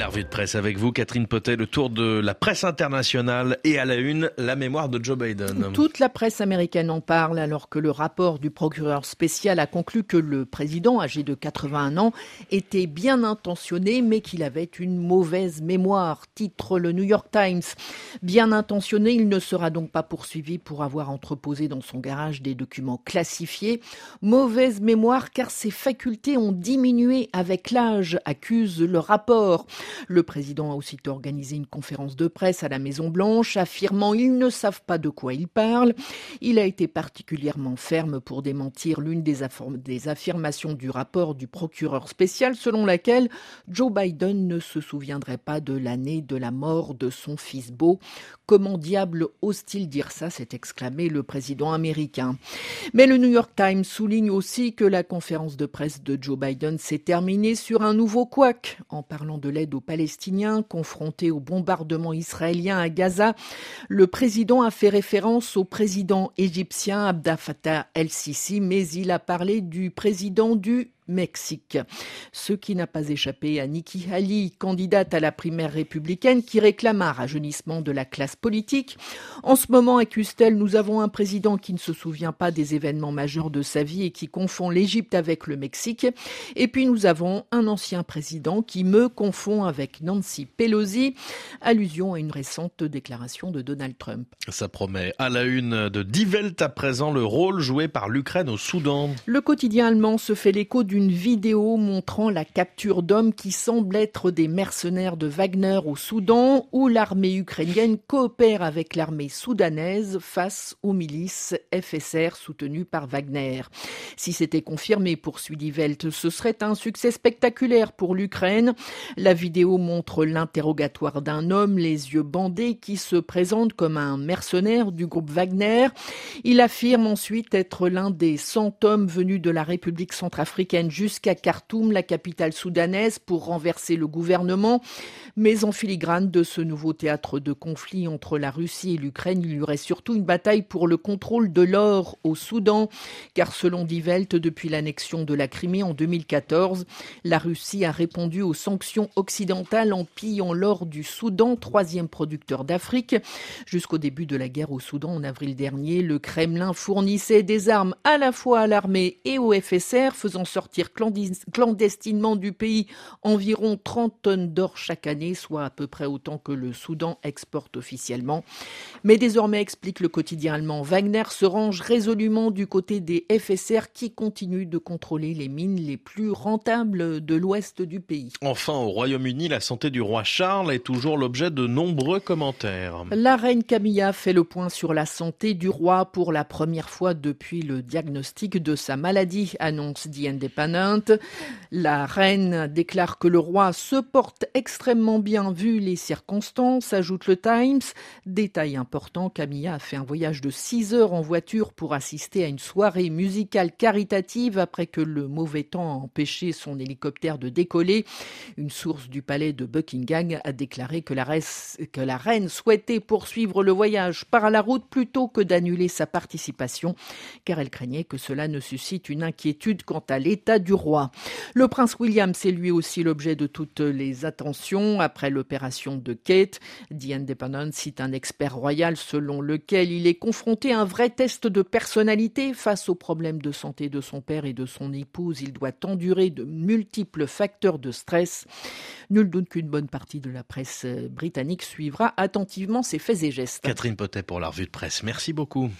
la revue de presse avec vous, Catherine Potet, le tour de la presse internationale et à la une, la mémoire de Joe Biden. Toute la presse américaine en parle alors que le rapport du procureur spécial a conclu que le président, âgé de 81 ans, était bien intentionné mais qu'il avait une mauvaise mémoire, titre le New York Times. Bien intentionné, il ne sera donc pas poursuivi pour avoir entreposé dans son garage des documents classifiés. Mauvaise mémoire car ses facultés ont diminué avec l'âge, accuse le rapport. Le président a aussitôt organisé une conférence de presse à la Maison-Blanche, affirmant ils ne savent pas de quoi ils parlent. Il a été particulièrement ferme pour démentir l'une des, des affirmations du rapport du procureur spécial selon laquelle Joe Biden ne se souviendrait pas de l'année de la mort de son fils beau. Comment diable ose-t-il dire ça s'est exclamé le président américain. Mais le New York Times souligne aussi que la conférence de presse de Joe Biden s'est terminée sur un nouveau couac en parlant de l'aide aux Palestiniens confrontés au bombardement israélien à Gaza. Le président a fait référence au président égyptien Abdel el-Sisi, mais il a parlé du président du Mexique. Ce qui n'a pas échappé à Nikki Haley, candidate à la primaire républicaine, qui réclame un rajeunissement de la classe politique. En ce moment, accuse-t-elle, nous avons un président qui ne se souvient pas des événements majeurs de sa vie et qui confond l'Égypte avec le Mexique. Et puis nous avons un ancien président qui me confond avec Nancy Pelosi. Allusion à une récente déclaration de Donald Trump. Ça promet. À la une de Die Welt à présent, le rôle joué par l'Ukraine au Soudan. Le quotidien allemand se fait l'écho d'une une vidéo montrant la capture d'hommes qui semblent être des mercenaires de Wagner au Soudan, où l'armée ukrainienne coopère avec l'armée soudanaise face aux milices FSR soutenues par Wagner. Si c'était confirmé, poursuit Welt, ce serait un succès spectaculaire pour l'Ukraine. La vidéo montre l'interrogatoire d'un homme, les yeux bandés, qui se présente comme un mercenaire du groupe Wagner. Il affirme ensuite être l'un des 100 hommes venus de la République centrafricaine jusqu'à Khartoum, la capitale soudanaise, pour renverser le gouvernement. Mais en filigrane de ce nouveau théâtre de conflit entre la Russie et l'Ukraine, il y aurait surtout une bataille pour le contrôle de l'or au Soudan, car selon Die Welt, depuis l'annexion de la Crimée en 2014, la Russie a répondu aux sanctions occidentales en pillant l'or du Soudan, troisième producteur d'Afrique. Jusqu'au début de la guerre au Soudan en avril dernier, le Kremlin fournissait des armes à la fois à l'armée et au FSR, faisant sortir clandestinement du pays environ 30 tonnes d'or chaque année, soit à peu près autant que le Soudan exporte officiellement. Mais désormais, explique le quotidien allemand, Wagner se range résolument du côté des FSR qui continuent de contrôler les mines les plus rentables de l'ouest du pays. Enfin, au Royaume-Uni, la santé du roi Charles est toujours l'objet de nombreux commentaires. La reine Camilla fait le point sur la santé du roi pour la première fois depuis le diagnostic de sa maladie, annonce The Independent. La reine déclare que le roi se porte extrêmement bien vu les circonstances, ajoute le Times. Détail important, Camilla a fait un voyage de 6 heures en voiture pour assister à une soirée musicale caritative après que le mauvais temps a empêché son hélicoptère de décoller. Une source du palais de Buckingham a déclaré que la, que la reine souhaitait poursuivre le voyage par la route plutôt que d'annuler sa participation, car elle craignait que cela ne suscite une inquiétude quant à l'état du roi. Le prince William, c'est lui aussi l'objet de toutes les attentions après l'opération de Kate. The Independent cite un expert royal selon lequel il est confronté à un vrai test de personnalité face aux problèmes de santé de son père et de son épouse. Il doit endurer de multiples facteurs de stress. Nul doute qu'une bonne partie de la presse britannique suivra attentivement ses faits et gestes. Catherine Potet pour la revue de presse. Merci beaucoup.